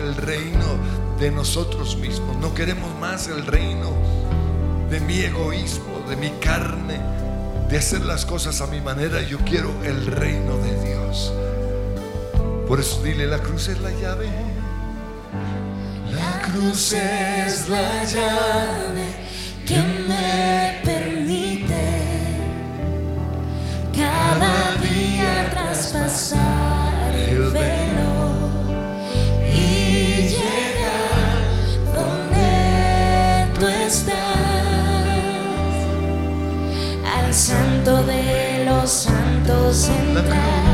el reino de nosotros mismos. No queremos más el reino de mi egoísmo, de mi carne, de hacer las cosas a mi manera. Yo quiero el reino de Dios. Por eso dile, la cruz es la llave. La cruz es la llave que me permite cada día traspasar el. estás al santo de los santos entrar.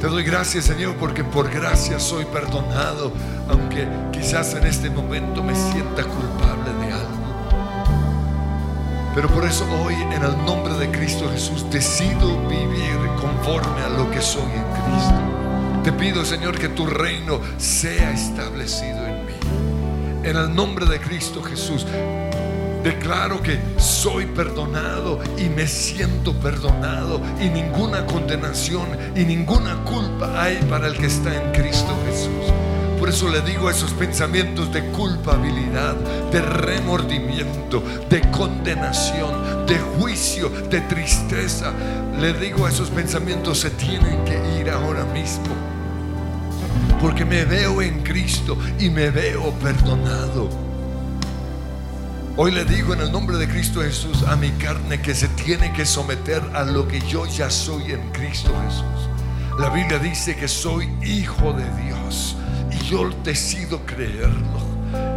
Te doy gracias, Señor, porque por gracia soy perdonado, aunque quizás en este momento me sienta culpable de algo. Pero por eso hoy, en el nombre de Cristo Jesús, decido vivir conforme a lo que soy en Cristo. Te pido, Señor, que tu reino sea establecido en mí. En el nombre de Cristo Jesús, Declaro que soy perdonado y me siento perdonado y ninguna condenación y ninguna culpa hay para el que está en Cristo Jesús. Por eso le digo a esos pensamientos de culpabilidad, de remordimiento, de condenación, de juicio, de tristeza. Le digo a esos pensamientos se tienen que ir ahora mismo. Porque me veo en Cristo y me veo perdonado. Hoy le digo en el nombre de Cristo Jesús a mi carne que se tiene que someter a lo que yo ya soy en Cristo Jesús. La Biblia dice que soy hijo de Dios y yo decido creerlo.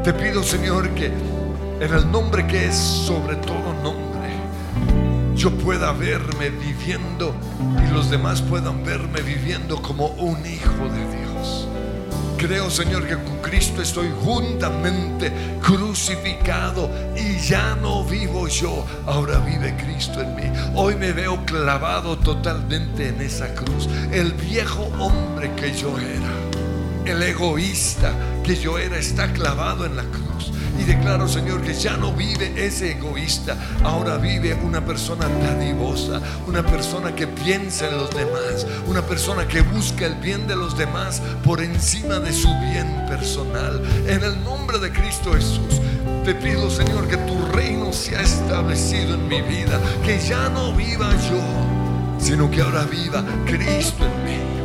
Te pido Señor que en el nombre que es sobre todo nombre, yo pueda verme viviendo y los demás puedan verme viviendo como un hijo de Dios. Creo, Señor, que con Cristo estoy juntamente crucificado y ya no vivo yo, ahora vive Cristo en mí. Hoy me veo clavado totalmente en esa cruz. El viejo hombre que yo era, el egoísta que yo era, está clavado en la cruz. Y declaro, Señor, que ya no vive ese egoísta, ahora vive una persona dadivosa, una persona que piensa en los demás, una persona que busca el bien de los demás por encima de su bien personal. En el nombre de Cristo Jesús, te pido, Señor, que tu reino sea establecido en mi vida, que ya no viva yo, sino que ahora viva Cristo en mí.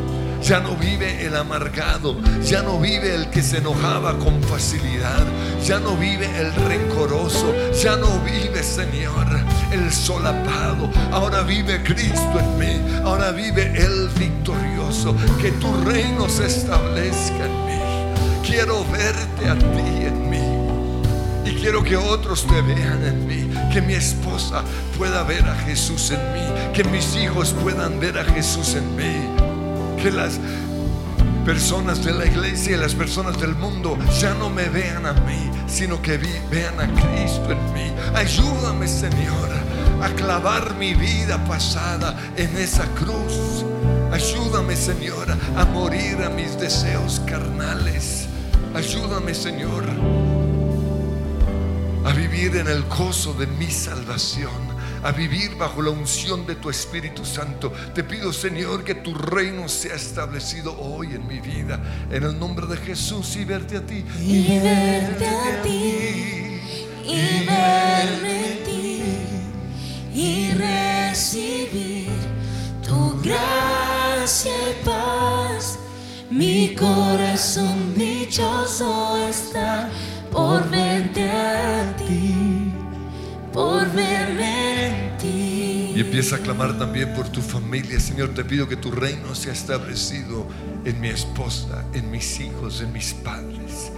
Ya no vive el amargado, ya no vive el que se enojaba con facilidad, ya no vive el rencoroso, ya no vive, Señor, el solapado. Ahora vive Cristo en mí, ahora vive el victorioso. Que tu reino se establezca en mí. Quiero verte a ti en mí. Y quiero que otros te vean en mí, que mi esposa pueda ver a Jesús en mí, que mis hijos puedan ver a Jesús en mí que las personas de la iglesia y las personas del mundo ya no me vean a mí, sino que vean a Cristo en mí. Ayúdame, Señor, a clavar mi vida pasada en esa cruz. Ayúdame, Señor, a morir a mis deseos carnales. Ayúdame, Señor, a vivir en el gozo de mi salvación a vivir bajo la unción de tu Espíritu Santo. Te pido, Señor, que tu reino sea establecido hoy en mi vida. En el nombre de Jesús y verte a ti. Y verte a ti. Y verme en ti. Y recibir tu gracia y paz. Mi corazón dichoso está por verte a ti, por verme empieza a clamar también por tu familia. Señor, te pido que tu reino sea establecido en mi esposa, en mis hijos, en mis padres.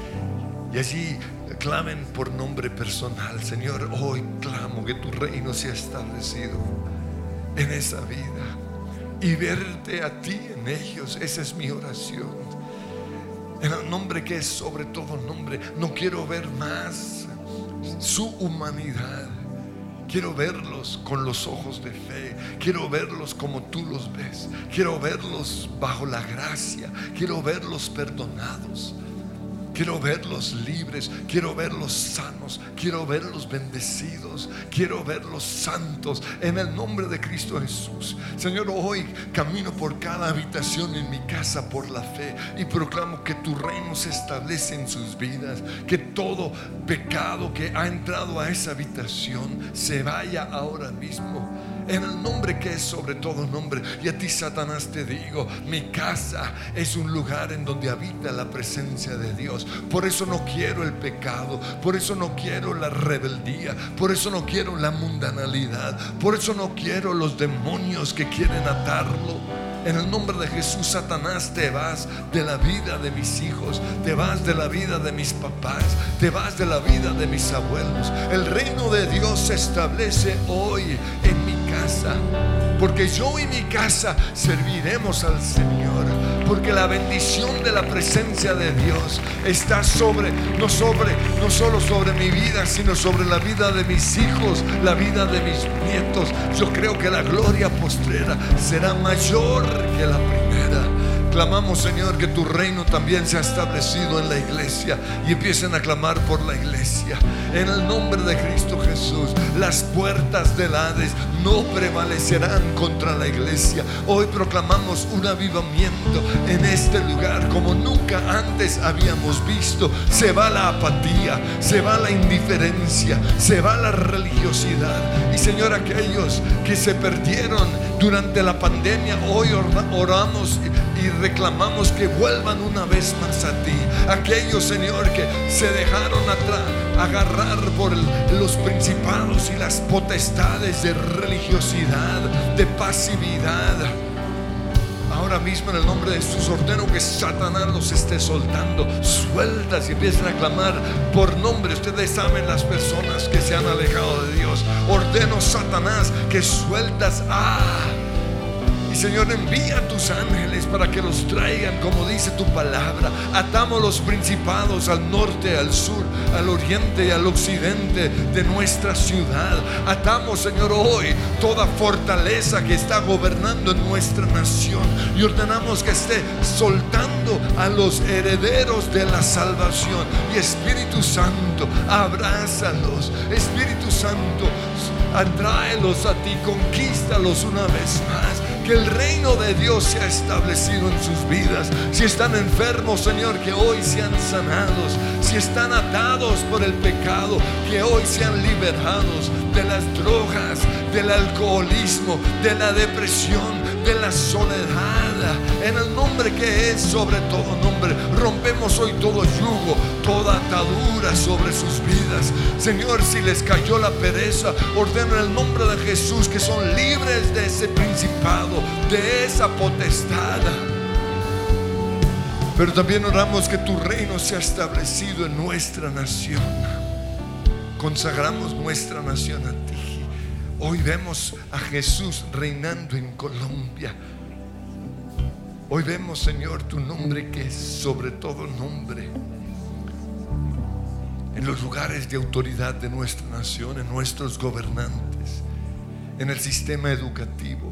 Y allí clamen por nombre personal. Señor, hoy clamo que tu reino sea establecido en esa vida. Y verte a ti en ellos. Esa es mi oración. En el nombre que es sobre todo nombre. No quiero ver más su humanidad. Quiero verlos con los ojos de fe. Quiero verlos como tú los ves. Quiero verlos bajo la gracia. Quiero verlos perdonados. Quiero verlos libres, quiero verlos sanos, quiero verlos bendecidos, quiero verlos santos en el nombre de Cristo Jesús. Señor, hoy camino por cada habitación en mi casa por la fe y proclamo que tu reino se establece en sus vidas, que todo pecado que ha entrado a esa habitación se vaya ahora mismo en el nombre que es sobre todo nombre. Y a ti, Satanás, te digo, mi casa es un lugar en donde habita la presencia de Dios. Por eso no quiero el pecado, por eso no quiero la rebeldía, por eso no quiero la mundanalidad, por eso no quiero los demonios que quieren atarlo. En el nombre de Jesús, Satanás, te vas de la vida de mis hijos, te vas de la vida de mis papás, te vas de la vida de mis abuelos. El reino de Dios se establece hoy en mi casa, porque yo y mi casa serviremos al Señor, porque la bendición de la presencia de Dios está sobre, no sobre, no solo sobre mi vida, sino sobre la vida de mis hijos, la vida de mis nietos. Yo creo que la gloria postrera será mayor que la primera. Clamamos, Señor, que tu reino también se ha establecido en la iglesia y empiecen a clamar por la iglesia. En el nombre de Cristo Jesús, las puertas del Hades no prevalecerán contra la iglesia. Hoy proclamamos un avivamiento en este lugar como nunca antes habíamos visto. Se va la apatía, se va la indiferencia, se va la religiosidad. Y Señor, aquellos que se perdieron durante la pandemia, hoy oramos y reclamamos que vuelvan una vez más a ti. Aquellos, Señor, que se dejaron atrás, agarrar por los principados y las potestades de religiosidad, de pasividad. Ahora mismo en el nombre de Jesús ordeno que Satanás los esté soltando. Sueltas y empiecen a clamar por nombre. Ustedes saben las personas que se han alejado de Dios. Ordeno Satanás que sueltas. Ah y Señor, envía tus ángeles para que los traigan, como dice tu palabra. Atamos los principados al norte, al sur, al oriente y al occidente de nuestra ciudad. Atamos, Señor, hoy toda fortaleza que está gobernando en nuestra nación. Y ordenamos que esté soltando a los herederos de la salvación. Y Espíritu Santo, abrázalos. Espíritu Santo, atráelos a ti, conquístalos una vez más que el reino de Dios sea establecido en sus vidas. Si están enfermos, Señor, que hoy sean sanados. Si están atados por el pecado, que hoy sean liberados de las drogas, del alcoholismo, de la depresión, de la soledad. En el nombre que es sobre todo nombre, rompemos hoy todo yugo, toda atadura sobre sus vidas. Señor, si les cayó la pereza, ordeno en el nombre de Jesús que son libres de ese principado, de esa potestad. Pero también oramos que tu reino sea establecido en nuestra nación. Consagramos nuestra nación a ti. Hoy vemos a Jesús reinando en Colombia. Hoy vemos, Señor, tu nombre que es sobre todo nombre. En los lugares de autoridad de nuestra nación, en nuestros gobernantes, en el sistema educativo,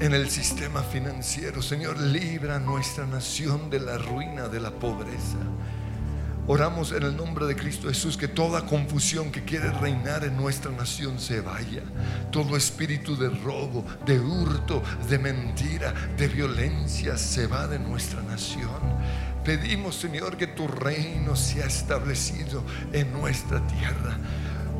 en el sistema financiero. Señor, libra nuestra nación de la ruina, de la pobreza. Oramos en el nombre de Cristo Jesús que toda confusión que quiere reinar en nuestra nación se vaya. Todo espíritu de robo, de hurto, de mentira, de violencia se va de nuestra nación. Pedimos, Señor, que tu reino sea establecido en nuestra tierra.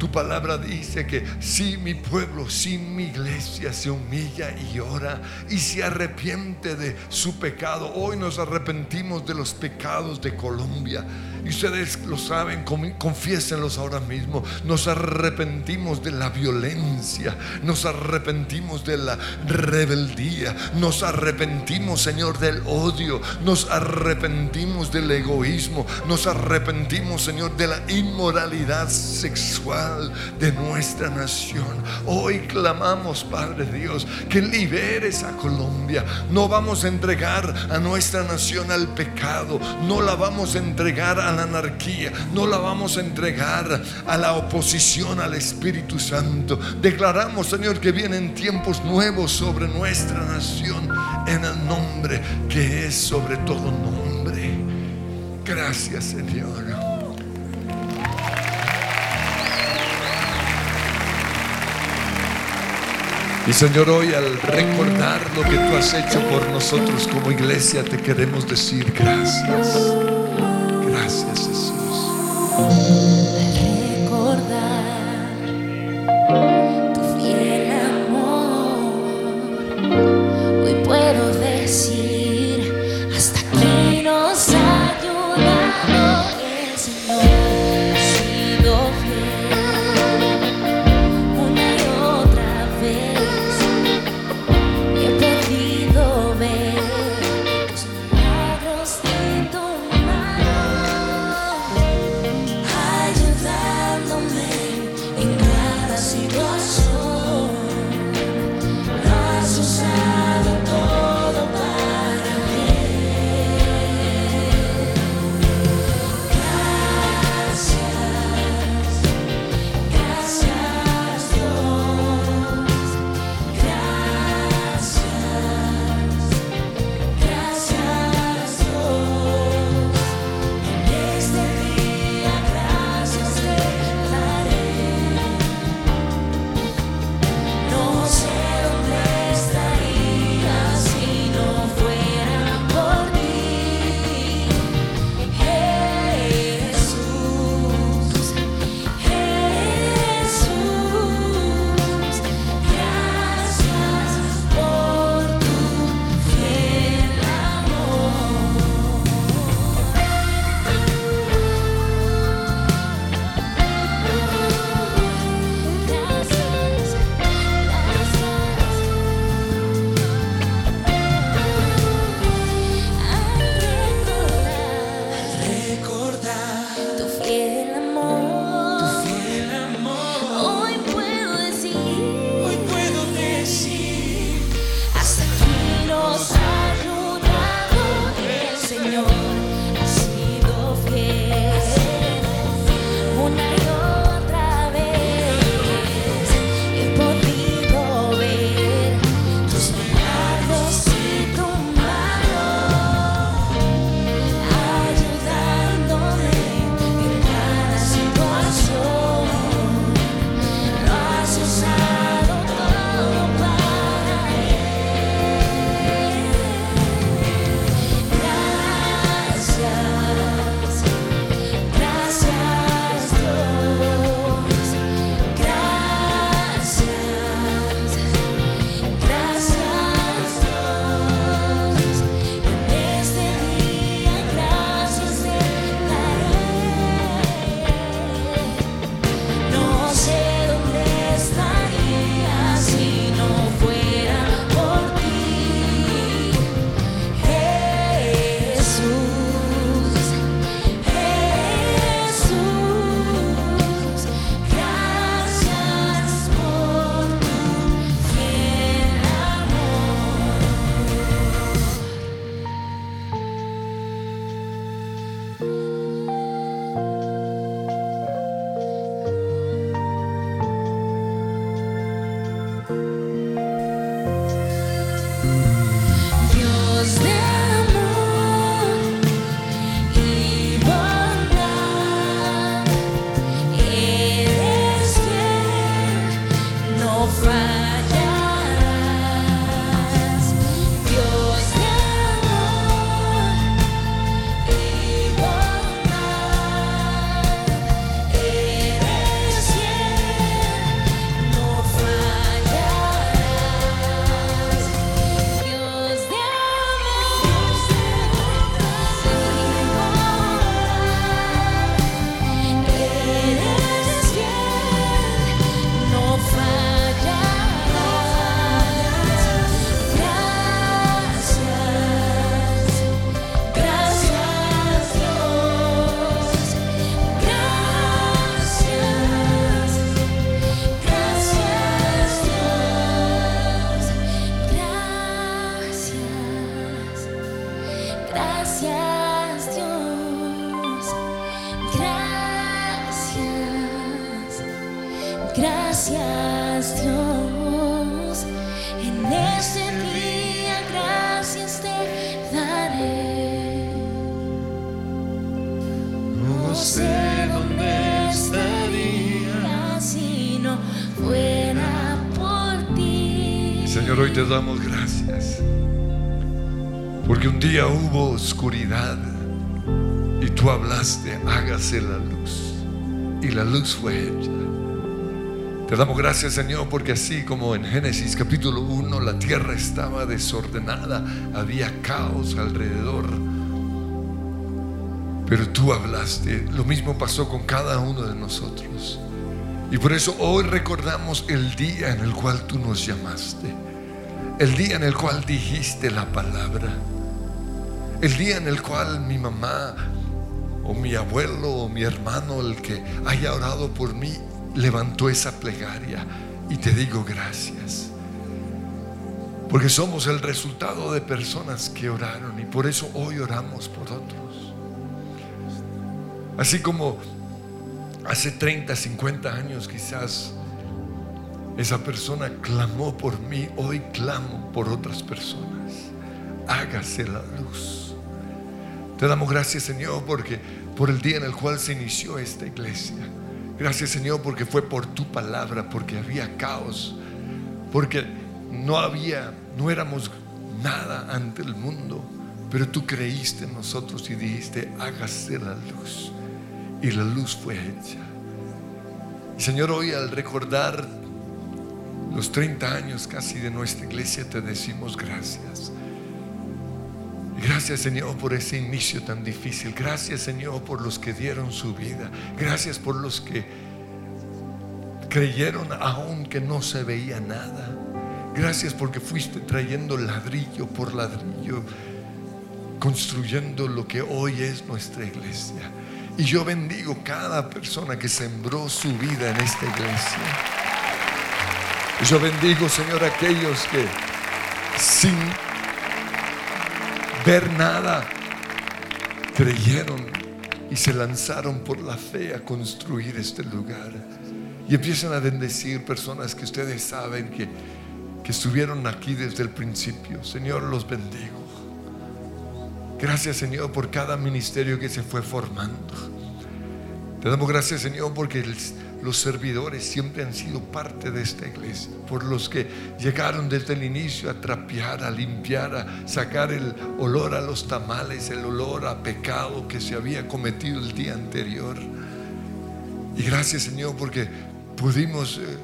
Tu palabra dice que si mi pueblo, si mi iglesia se humilla y ora y se arrepiente de su pecado, hoy nos arrepentimos de los pecados de Colombia. Y ustedes lo saben, confiésenlos ahora mismo. Nos arrepentimos de la violencia, nos arrepentimos de la rebeldía, nos arrepentimos, Señor, del odio, nos arrepentimos del egoísmo, nos arrepentimos, Señor, de la inmoralidad sexual de nuestra nación. Hoy clamamos, Padre Dios, que liberes a Colombia. No vamos a entregar a nuestra nación al pecado, no la vamos a entregar a la anarquía, no la vamos a entregar a la oposición al Espíritu Santo. Declaramos, Señor, que vienen tiempos nuevos sobre nuestra nación en el nombre que es sobre todo nombre. Gracias, Señor. Y Señor, hoy al recordar lo que tú has hecho por nosotros como iglesia, te queremos decir gracias. Gracias Jesús. Gracias Dios, gracias, gracias Dios. en este día gracias te daré. No sé dónde estaría si no fuera por ti. Señor, hoy te damos gracias. Porque un día hubo oscuridad y tú hablaste, hágase la luz. Y la luz fue hecha. Te damos gracias, Señor, porque así como en Génesis capítulo 1 la tierra estaba desordenada, había caos alrededor. Pero tú hablaste, lo mismo pasó con cada uno de nosotros. Y por eso hoy recordamos el día en el cual tú nos llamaste, el día en el cual dijiste la palabra, el día en el cual mi mamá o mi abuelo o mi hermano, el que haya orado por mí, levantó esa plegaria y te digo gracias. Porque somos el resultado de personas que oraron y por eso hoy oramos por otros. Así como hace 30, 50 años quizás esa persona clamó por mí, hoy clamo por otras personas. Hágase la luz. Te damos gracias Señor porque por el día en el cual se inició esta iglesia. Gracias Señor porque fue por tu palabra, porque había caos, porque no había, no éramos nada ante el mundo, pero tú creíste en nosotros y dijiste, hágase la luz. Y la luz fue hecha. Señor, hoy al recordar los 30 años casi de nuestra iglesia, te decimos gracias. Gracias Señor por ese inicio tan difícil. Gracias Señor por los que dieron su vida. Gracias por los que creyeron aún que no se veía nada. Gracias porque fuiste trayendo ladrillo por ladrillo, construyendo lo que hoy es nuestra iglesia. Y yo bendigo cada persona que sembró su vida en esta iglesia. Yo bendigo, Señor, aquellos que sin ver nada, creyeron y se lanzaron por la fe a construir este lugar. Y empiezan a bendecir personas que ustedes saben que, que estuvieron aquí desde el principio. Señor, los bendigo. Gracias, Señor, por cada ministerio que se fue formando. Te damos gracias, Señor, porque los servidores siempre han sido parte de esta iglesia, por los que llegaron desde el inicio a trapear, a limpiar, a sacar el olor a los tamales, el olor a pecado que se había cometido el día anterior. Y gracias Señor porque pudimos eh,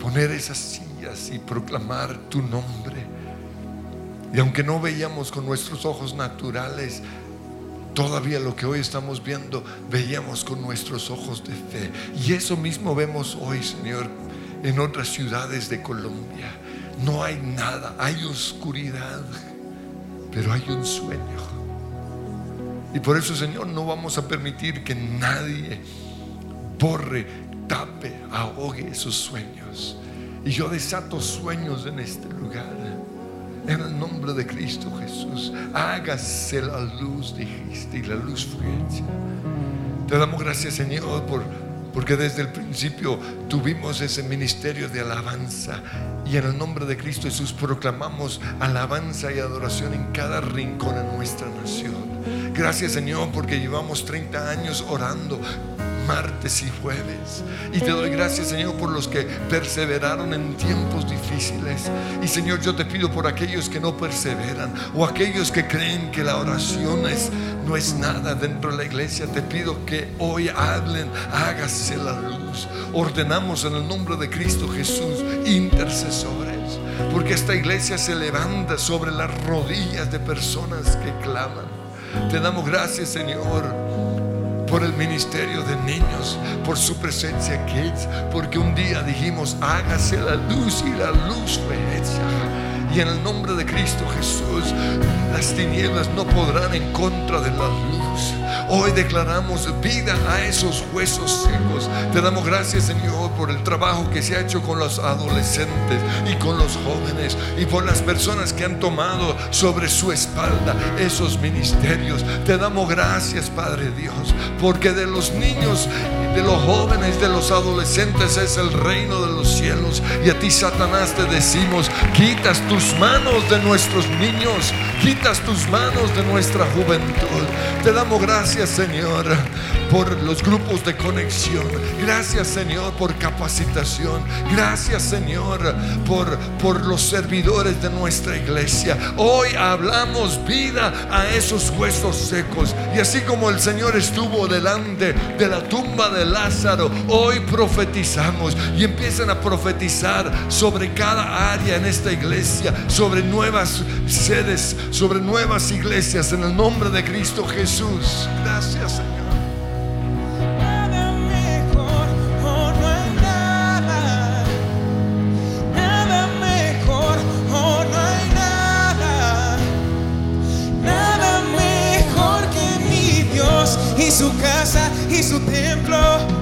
poner esas sillas y proclamar tu nombre. Y aunque no veíamos con nuestros ojos naturales, Todavía lo que hoy estamos viendo, veíamos con nuestros ojos de fe. Y eso mismo vemos hoy, Señor, en otras ciudades de Colombia. No hay nada, hay oscuridad, pero hay un sueño. Y por eso, Señor, no vamos a permitir que nadie borre, tape, ahogue esos sueños. Y yo desato sueños en este lugar. En el nombre de Cristo Jesús, hágase la luz, dijiste, y la luz fue hecha. Te damos gracias, Señor, por, porque desde el principio tuvimos ese ministerio de alabanza. Y en el nombre de Cristo Jesús proclamamos alabanza y adoración en cada rincón de nuestra nación. Gracias, Señor, porque llevamos 30 años orando martes y jueves. Y te doy gracias, Señor, por los que perseveraron en tiempos difíciles. Y Señor, yo te pido por aquellos que no perseveran o aquellos que creen que la oración es, no es nada dentro de la iglesia. Te pido que hoy hablen, hágase la luz. Ordenamos en el nombre de Cristo Jesús intercesores. Porque esta iglesia se levanta sobre las rodillas de personas que claman. Te damos gracias, Señor por el ministerio de niños, por su presencia kids, porque un día dijimos, hágase la luz y la luz fue hecha. Y en el nombre de Cristo Jesús, las tinieblas no podrán en contra de la luz. Hoy declaramos vida a esos huesos secos. Te damos gracias, Señor, por el trabajo que se ha hecho con los adolescentes y con los jóvenes y por las personas que han tomado sobre su espalda esos ministerios. Te damos gracias, Padre Dios, porque de los niños, de los jóvenes, de los adolescentes es el reino de los cielos. Y a ti, Satanás, te decimos, quitas tus manos de nuestros niños, quitas tus manos de nuestra juventud. Te damos gracias, Señor, por los grupos de conexión. Gracias, Señor, por capacitación. Gracias, Señor, por, por los servidores de nuestra iglesia. Hoy hablamos vida a esos huesos secos. Y así como el Señor estuvo delante de la tumba de Lázaro, hoy profetizamos y empiezan a profetizar sobre cada área en esta iglesia, sobre nuevas sedes, sobre nuevas iglesias en el nombre de Cristo Jesús. Gracias, Señor. Y su casa y su templo.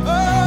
Oh,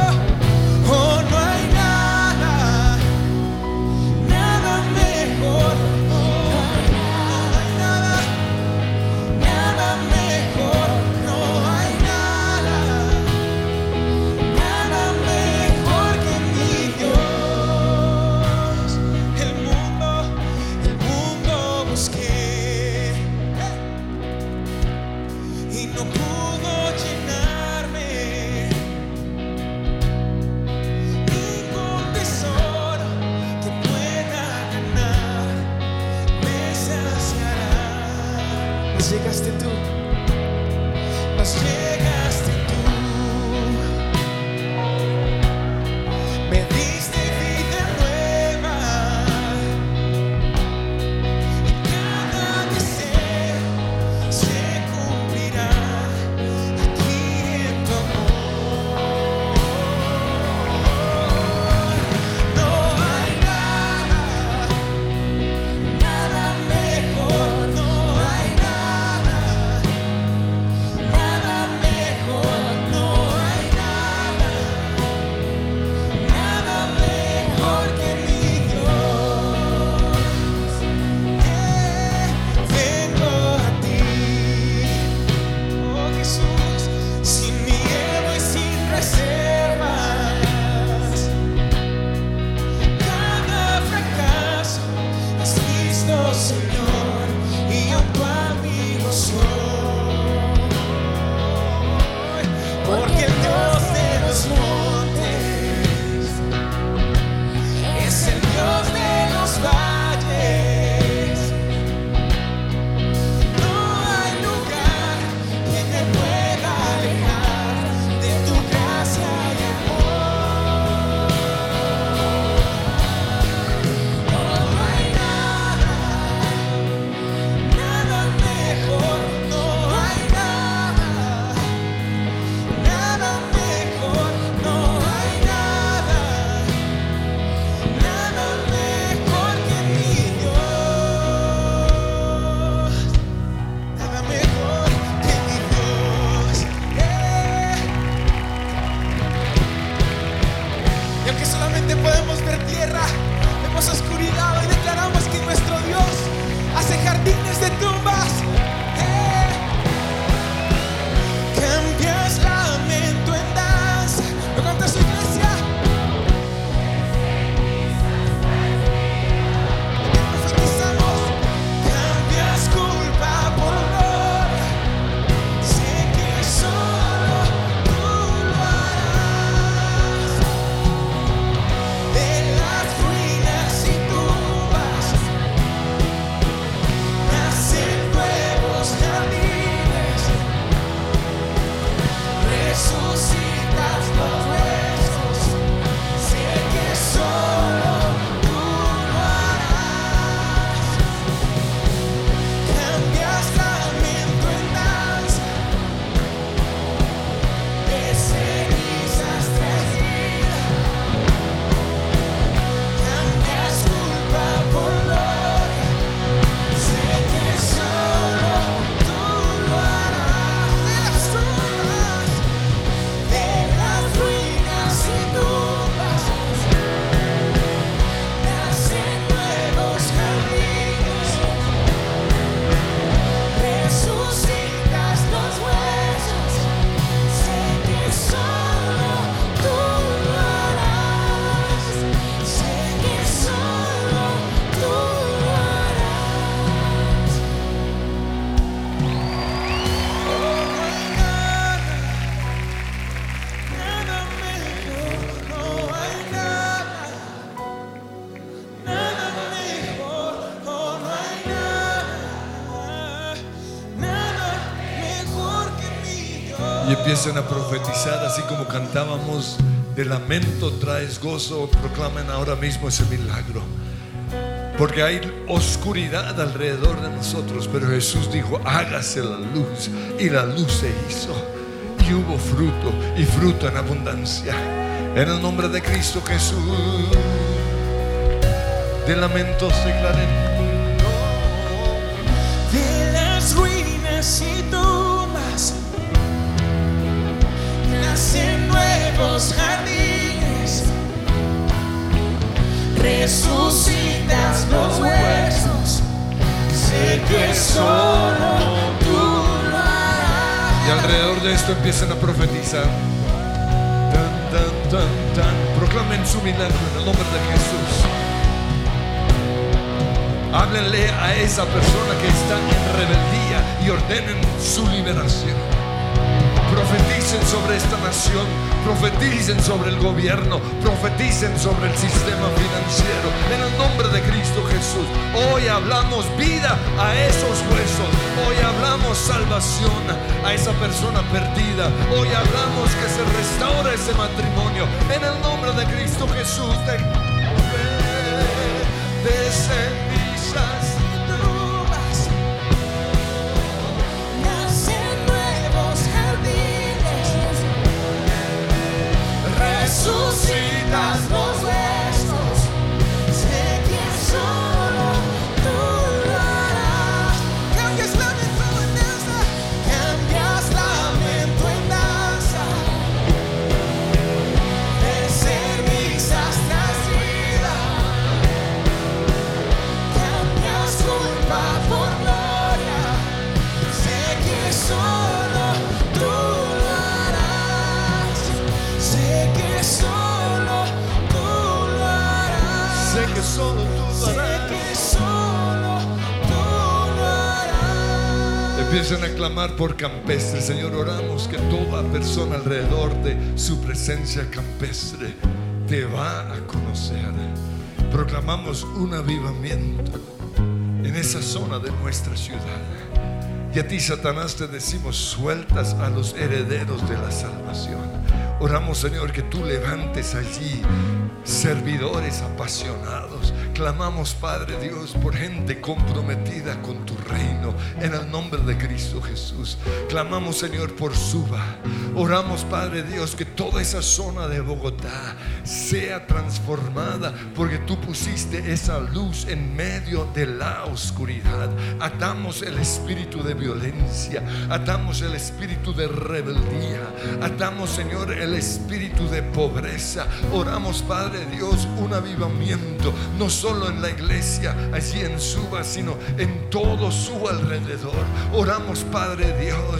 empiecen a profetizar así como cantábamos de lamento traes gozo, proclamen ahora mismo ese milagro. Porque hay oscuridad alrededor de nosotros, pero Jesús dijo, hágase la luz. Y la luz se hizo. Y hubo fruto, y fruto en abundancia. En el nombre de Cristo Jesús, de lamentos declaré. Nuevos jardines, resucitas los huesos, sé que solo tú lo harás. Y alrededor de esto empiezan a profetizar. Tan, tan, tan, tan. Proclamen su milagro en el nombre de Jesús. Háblenle a esa persona que está en rebeldía y ordenen su liberación. Profeticen sobre esta nación, profeticen sobre el gobierno, profeticen sobre el sistema financiero. En el nombre de Cristo Jesús, hoy hablamos vida a esos huesos, hoy hablamos salvación a esa persona perdida, hoy hablamos que se restaura ese matrimonio. En el nombre de Cristo Jesús, de resucitas los Por campestre. Señor, oramos que toda persona alrededor de su presencia campestre te va a conocer. Proclamamos un avivamiento en esa zona de nuestra ciudad. Y a ti, Satanás, te decimos, sueltas a los herederos de la salvación. Oramos, Señor, que tú levantes allí servidores apasionados. Clamamos, Padre Dios, por gente comprometida con tu reino, en el nombre de Cristo Jesús. Clamamos, Señor, por Suba. Oramos, Padre Dios, que toda esa zona de Bogotá sea transformada, porque tú pusiste esa luz en medio de la oscuridad. Atamos el espíritu de violencia, atamos el espíritu de rebeldía, atamos, Señor, el espíritu de pobreza. Oramos, Padre Dios, un avivamiento, no solo en la iglesia, allí en Suba, sino en todo su alrededor. Oramos, Padre Dios,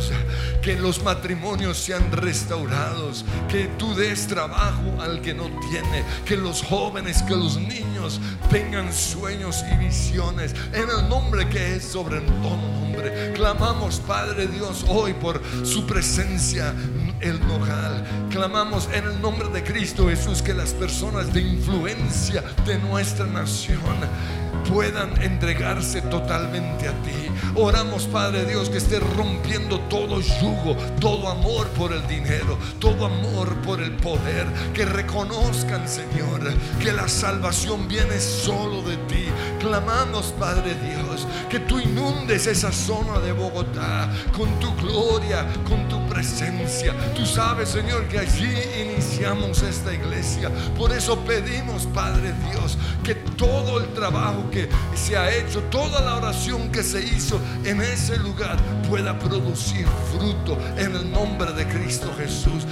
que los matrimonios sean restaurados, que tú des trabajo al que no tiene, que los jóvenes, que los niños tengan sueños y visiones en el nombre que es sobre todo nombre. Clamamos, Padre Dios, hoy por su presencia el nogal. Clamamos en el nombre de Cristo Jesús que las personas de influencia de nuestra nación puedan entregarse totalmente a ti. Oramos, Padre Dios, que esté rompiendo todo yugo, todo amor por el dinero, todo amor por el poder. Que reconozcan, Señor, que la salvación viene solo de ti. Clamamos, Padre Dios, que tú inundes esa zona de Bogotá con tu gloria, con tu presencia. Tú sabes, Señor, que allí iniciamos esta iglesia. Por eso pedimos, Padre Dios, que todo el trabajo que se ha hecho, toda la oración que se hizo en ese lugar pueda producir fruto en el nombre de Cristo Jesús.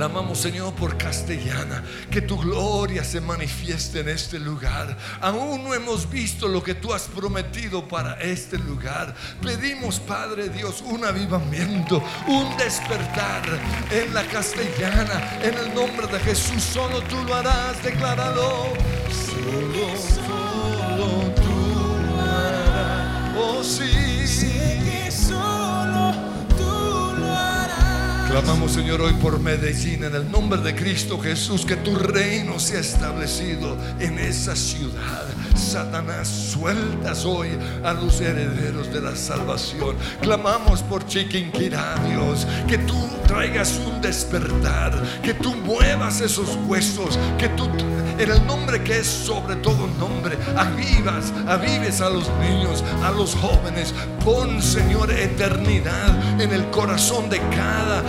Clamamos, Señor, por Castellana, que tu gloria se manifieste en este lugar. Aún no hemos visto lo que tú has prometido para este lugar. Pedimos, Padre Dios, un avivamiento, un despertar en la Castellana. En el nombre de Jesús, solo tú lo harás, decláralo. Solo, solo tú harás. Oh, sí. Clamamos, Señor, hoy por Medellín, en el nombre de Cristo Jesús, que tu reino sea establecido en esa ciudad. Satanás, sueltas hoy a los herederos de la salvación. Clamamos por Chiquinquirá, Dios, que tú traigas un despertar, que tú muevas esos huesos, que tú, en el nombre que es sobre todo nombre, avivas, avives a los niños, a los jóvenes. Pon, Señor, eternidad en el corazón de cada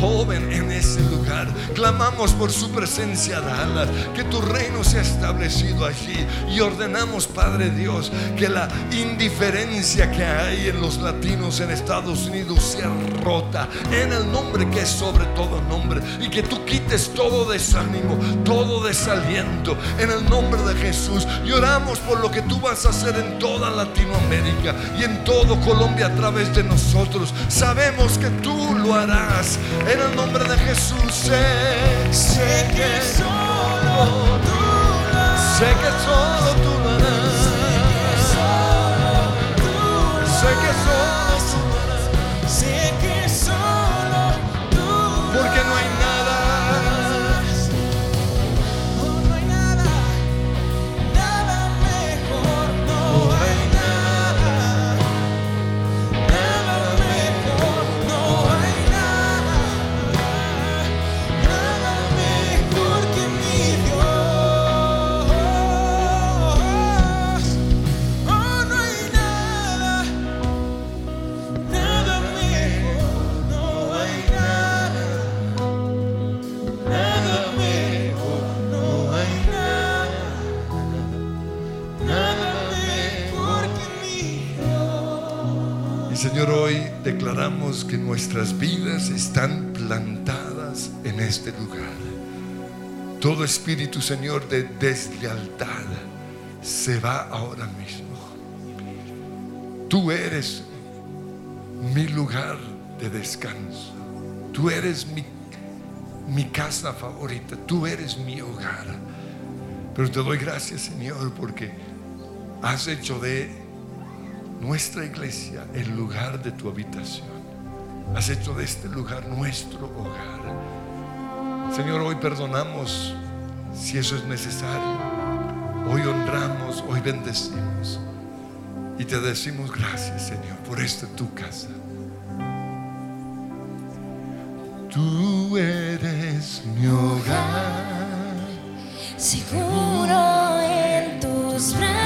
joven en ese lugar. Clamamos por su presencia, Dallas, que tu reino sea establecido allí. Y ordenamos, Padre Dios, que la indiferencia que hay en los latinos en Estados Unidos sea rota en el nombre que es sobre todo nombre. Y que tú quites todo desánimo, todo desaliento en el nombre de Jesús. Y oramos por lo que tú vas a hacer en toda Latinoamérica y en todo Colombia a través de nosotros. Sabemos que tú lo harás en el nombre de Jesús. Sé, sé que solo tú lo harás. sé que solo tú lo harás. Sé que declaramos que nuestras vidas están plantadas en este lugar. Todo espíritu, Señor, de deslealtad se va ahora mismo. Tú eres mi lugar de descanso. Tú eres mi, mi casa favorita. Tú eres mi hogar. Pero te doy gracias, Señor, porque has hecho de nuestra iglesia el lugar de tu habitación. Has hecho de este lugar nuestro hogar. Señor, hoy perdonamos si eso es necesario. Hoy honramos, hoy bendecimos. Y te decimos gracias, Señor, por esta tu casa. Tú eres mi hogar. Seguro en tus brazos,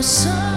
perdonado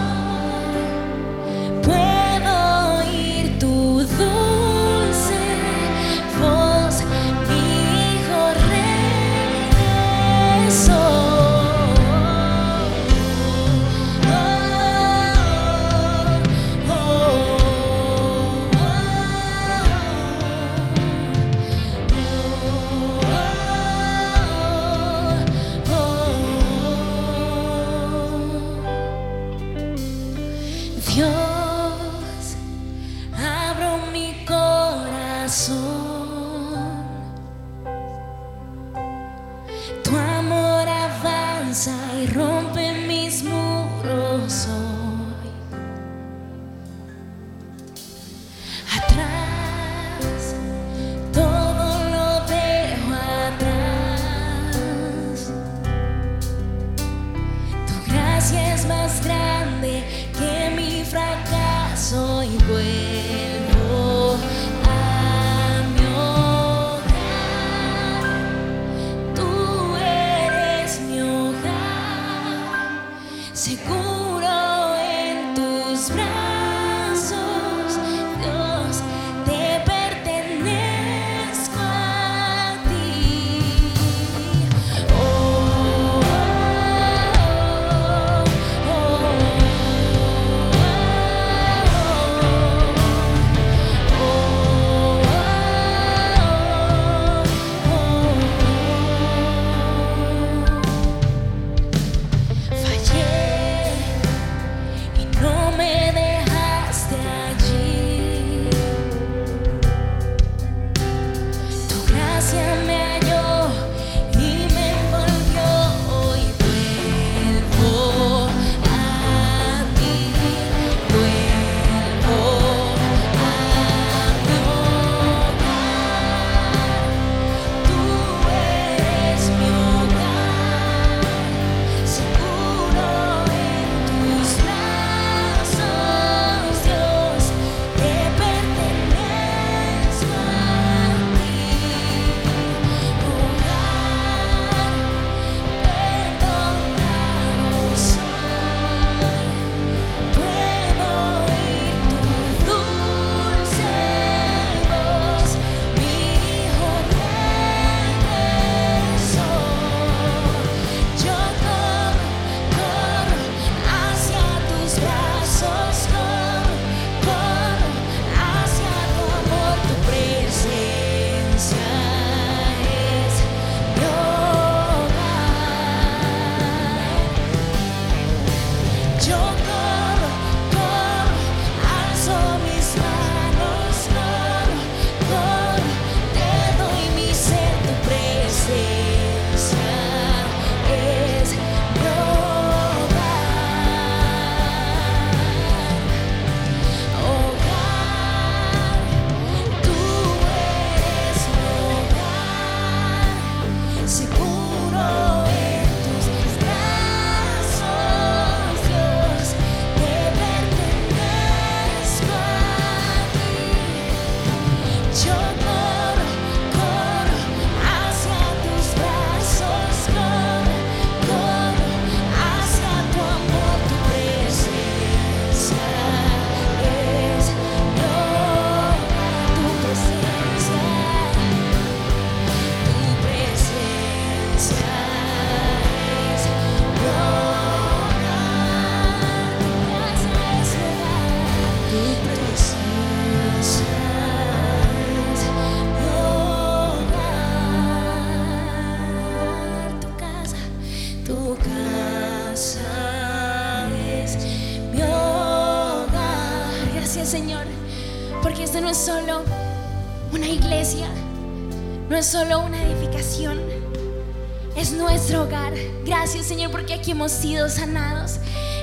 hemos sido sanados.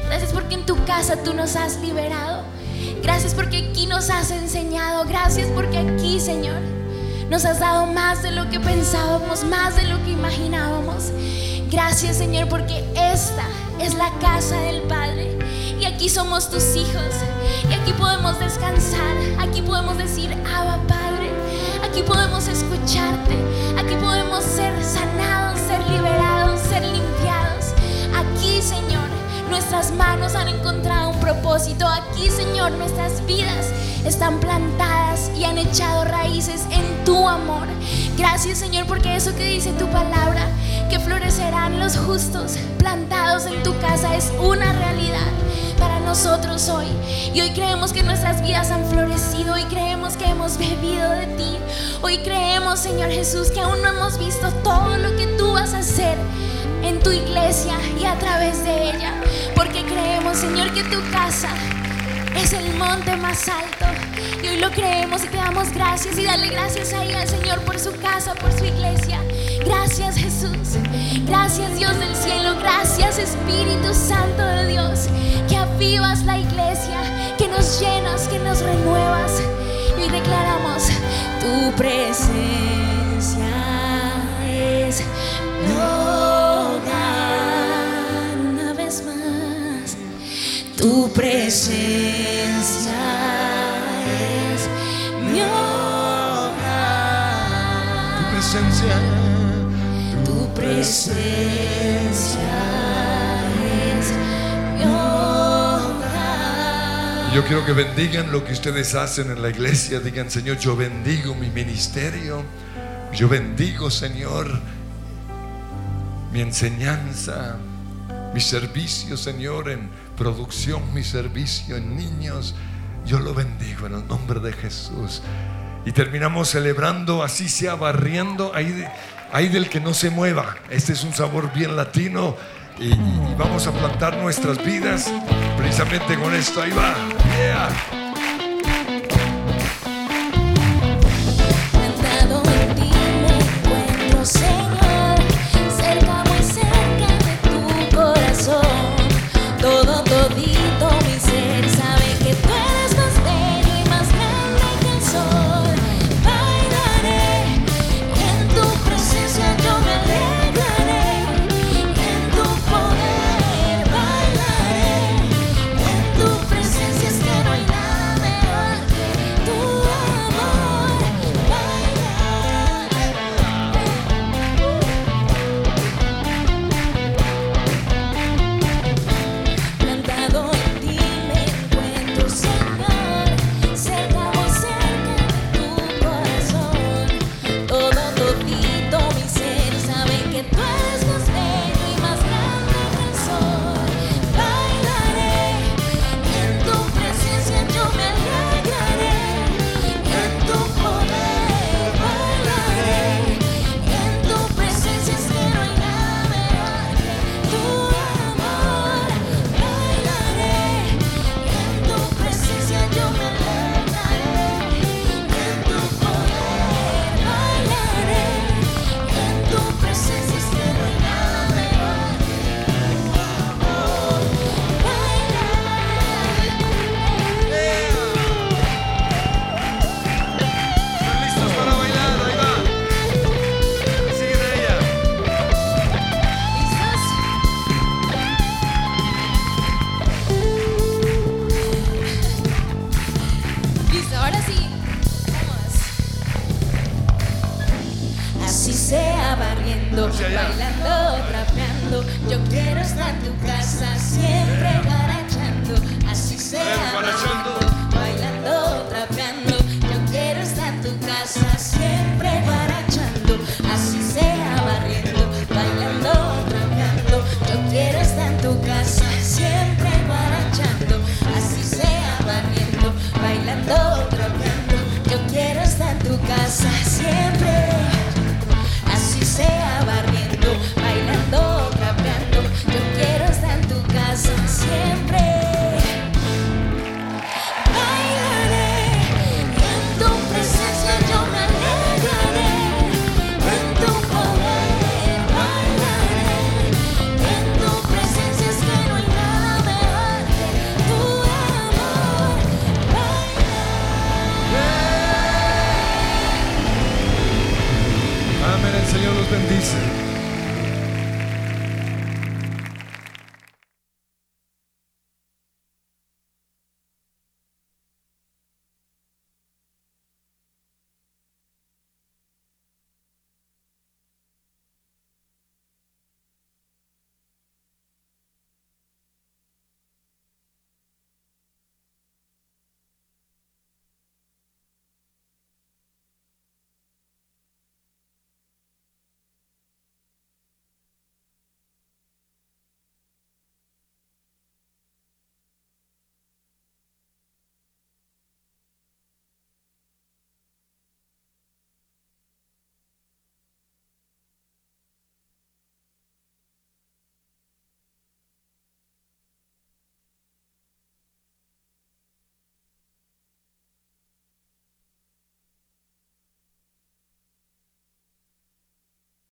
Gracias porque en tu casa tú nos has liberado. Gracias porque aquí nos has enseñado. Gracias porque aquí Señor nos has dado más de lo que pensábamos, más de lo que imaginábamos. Gracias Señor porque esta es la casa del Padre y aquí somos tus hijos y aquí podemos descansar, aquí podemos decir, Abba Padre, aquí podemos escucharte, aquí podemos ser sanados, ser liberados, ser limpiados. Señor, nuestras manos han encontrado un propósito, aquí Señor, nuestras vidas están plantadas y han echado raíces en tu amor. Gracias Señor porque eso que dice tu palabra, que florecerán los justos plantados en tu casa, es una realidad para nosotros hoy. Y hoy creemos que nuestras vidas han florecido, hoy creemos que hemos bebido de ti, hoy creemos Señor Jesús que aún no hemos visto todo lo que tú vas a hacer en tu iglesia y a través de ella, porque creemos Señor que tu casa es el monte más alto. Y hoy lo creemos y te damos gracias y dale gracias ahí al Señor por su casa, por su iglesia. Gracias Jesús. Gracias Dios del cielo. Gracias Espíritu Santo de Dios. Que avivas la iglesia, que nos llenas, que nos renuevas. Y hoy declaramos, tu presencia es mi Tu presencia es mi Tu hogar. presencia. Tu presencia es mi hogar. Yo quiero que bendigan lo que ustedes hacen en la iglesia. Digan, Señor, yo bendigo mi ministerio. Yo bendigo, Señor, mi enseñanza, mi servicio, Señor, en producción, mi servicio en niños. Yo lo bendigo en el nombre de Jesús. Y terminamos celebrando, así sea barriendo, ahí, ahí del que no se mueva. Este es un sabor bien latino. Y, vamos a plantar nuestras vidas precisamente con esto. Ahí va.